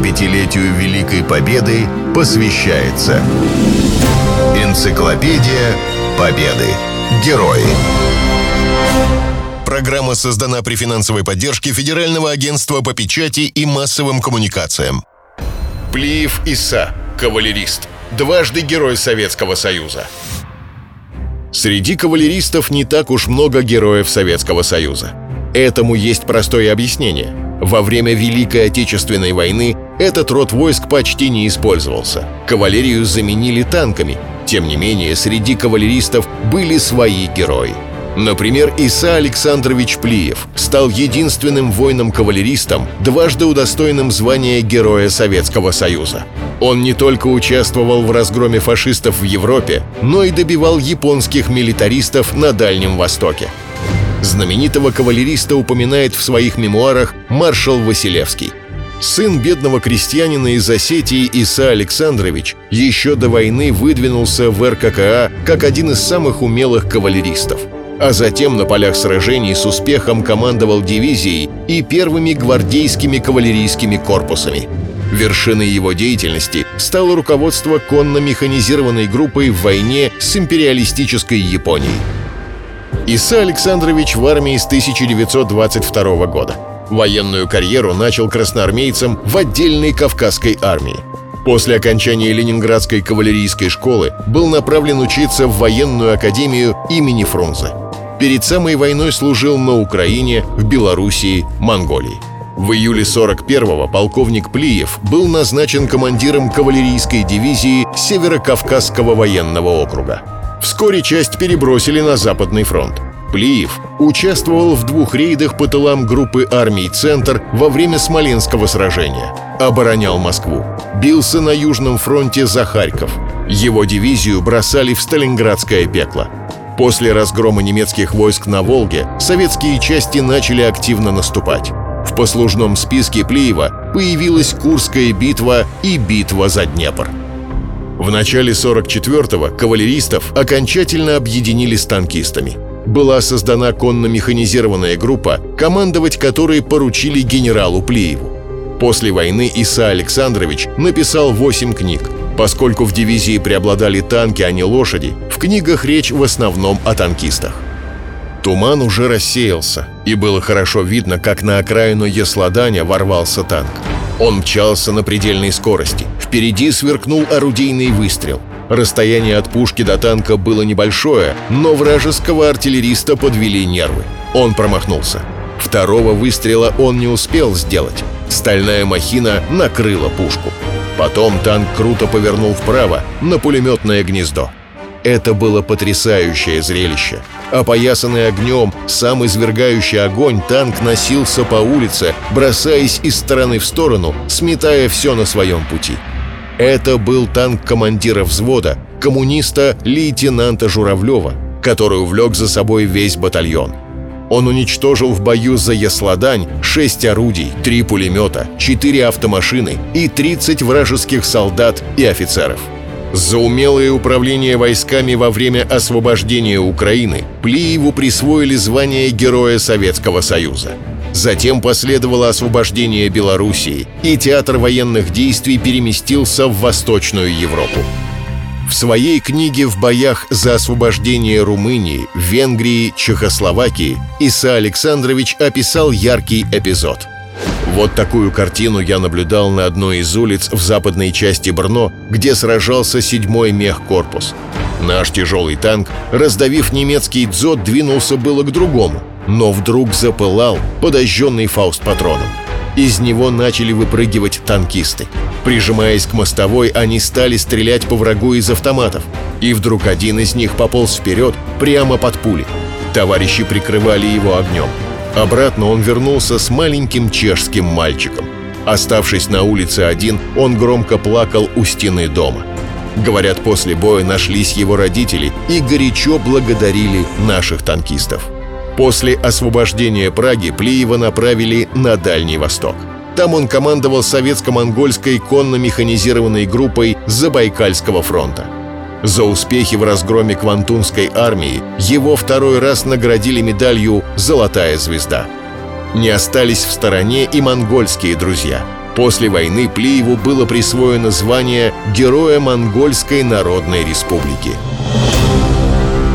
75-летию Великой Победы посвящается Энциклопедия Победы. Герои. Программа создана при финансовой поддержке Федерального агентства по печати и массовым коммуникациям. Плиев Иса, кавалерист, дважды Герой Советского Союза. Среди кавалеристов не так уж много героев Советского Союза. Этому есть простое объяснение. Во время Великой Отечественной войны этот род войск почти не использовался. Кавалерию заменили танками. Тем не менее, среди кавалеристов были свои герои. Например, Иса Александрович Плиев стал единственным воином-кавалеристом, дважды удостоенным звания Героя Советского Союза. Он не только участвовал в разгроме фашистов в Европе, но и добивал японских милитаристов на Дальнем Востоке. Знаменитого кавалериста упоминает в своих мемуарах маршал Василевский. Сын бедного крестьянина из Осетии Иса Александрович еще до войны выдвинулся в РККА как один из самых умелых кавалеристов а затем на полях сражений с успехом командовал дивизией и первыми гвардейскими кавалерийскими корпусами. Вершиной его деятельности стало руководство конно-механизированной группой в войне с империалистической Японией. Иса Александрович в армии с 1922 года. Военную карьеру начал красноармейцем в отдельной Кавказской армии. После окончания Ленинградской кавалерийской школы был направлен учиться в военную академию имени Фрунзе. Перед самой войной служил на Украине, в Белоруссии, Монголии. В июле 41-го полковник Плиев был назначен командиром кавалерийской дивизии Северо-Кавказского военного округа. Вскоре часть перебросили на Западный фронт. Плиев участвовал в двух рейдах по тылам группы армий «Центр» во время Смоленского сражения. Оборонял Москву. Бился на Южном фронте за Харьков. Его дивизию бросали в Сталинградское пекло. После разгрома немецких войск на Волге советские части начали активно наступать. В послужном списке Плиева появилась Курская битва и битва за Днепр. В начале 44-го кавалеристов окончательно объединили с танкистами. Была создана конно-механизированная группа, командовать которой поручили генералу Плиеву. После войны Иса Александрович написал 8 книг. Поскольку в дивизии преобладали танки, а не лошади, в книгах речь в основном о танкистах. Туман уже рассеялся, и было хорошо видно, как на окраину Ясладаня ворвался танк. Он мчался на предельной скорости. Впереди сверкнул орудийный выстрел. Расстояние от пушки до танка было небольшое, но вражеского артиллериста подвели нервы. Он промахнулся. Второго выстрела он не успел сделать. Стальная махина накрыла пушку. Потом танк круто повернул вправо на пулеметное гнездо. Это было потрясающее зрелище. Опоясанный огнем, сам извергающий огонь, танк носился по улице, бросаясь из стороны в сторону, сметая все на своем пути. Это был танк командира взвода, коммуниста лейтенанта Журавлева, который увлек за собой весь батальон. Он уничтожил в бою за Ясладань 6 орудий, 3 пулемета, 4 автомашины и 30 вражеских солдат и офицеров. За умелое управление войсками во время освобождения Украины Плиеву присвоили звание Героя Советского Союза. Затем последовало освобождение Белоруссии, и театр военных действий переместился в Восточную Европу. В своей книге «В боях за освобождение Румынии, Венгрии, Чехословакии» Иса Александрович описал яркий эпизод. Вот такую картину я наблюдал на одной из улиц в западной части Брно, где сражался 7-й мехкорпус. Наш тяжелый танк, раздавив немецкий дзот, двинулся было к другому, но вдруг запылал, подожженный фауст-патроном. Из него начали выпрыгивать танкисты. Прижимаясь к мостовой, они стали стрелять по врагу из автоматов. И вдруг один из них пополз вперед, прямо под пули. Товарищи прикрывали его огнем. Обратно он вернулся с маленьким чешским мальчиком. Оставшись на улице один, он громко плакал у стены дома. Говорят, после боя нашлись его родители и горячо благодарили наших танкистов. После освобождения Праги Плиева направили на Дальний Восток. Там он командовал советско-монгольской конно-механизированной группой Забайкальского фронта. За успехи в разгроме Квантунской армии его второй раз наградили медалью «Золотая звезда». Не остались в стороне и монгольские друзья. После войны Плиеву было присвоено звание Героя Монгольской Народной Республики.